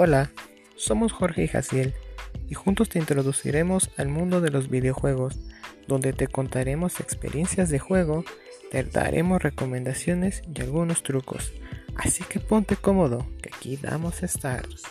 Hola, somos Jorge y Jaciel y juntos te introduciremos al mundo de los videojuegos, donde te contaremos experiencias de juego, te daremos recomendaciones y algunos trucos. Así que ponte cómodo, que aquí damos stars.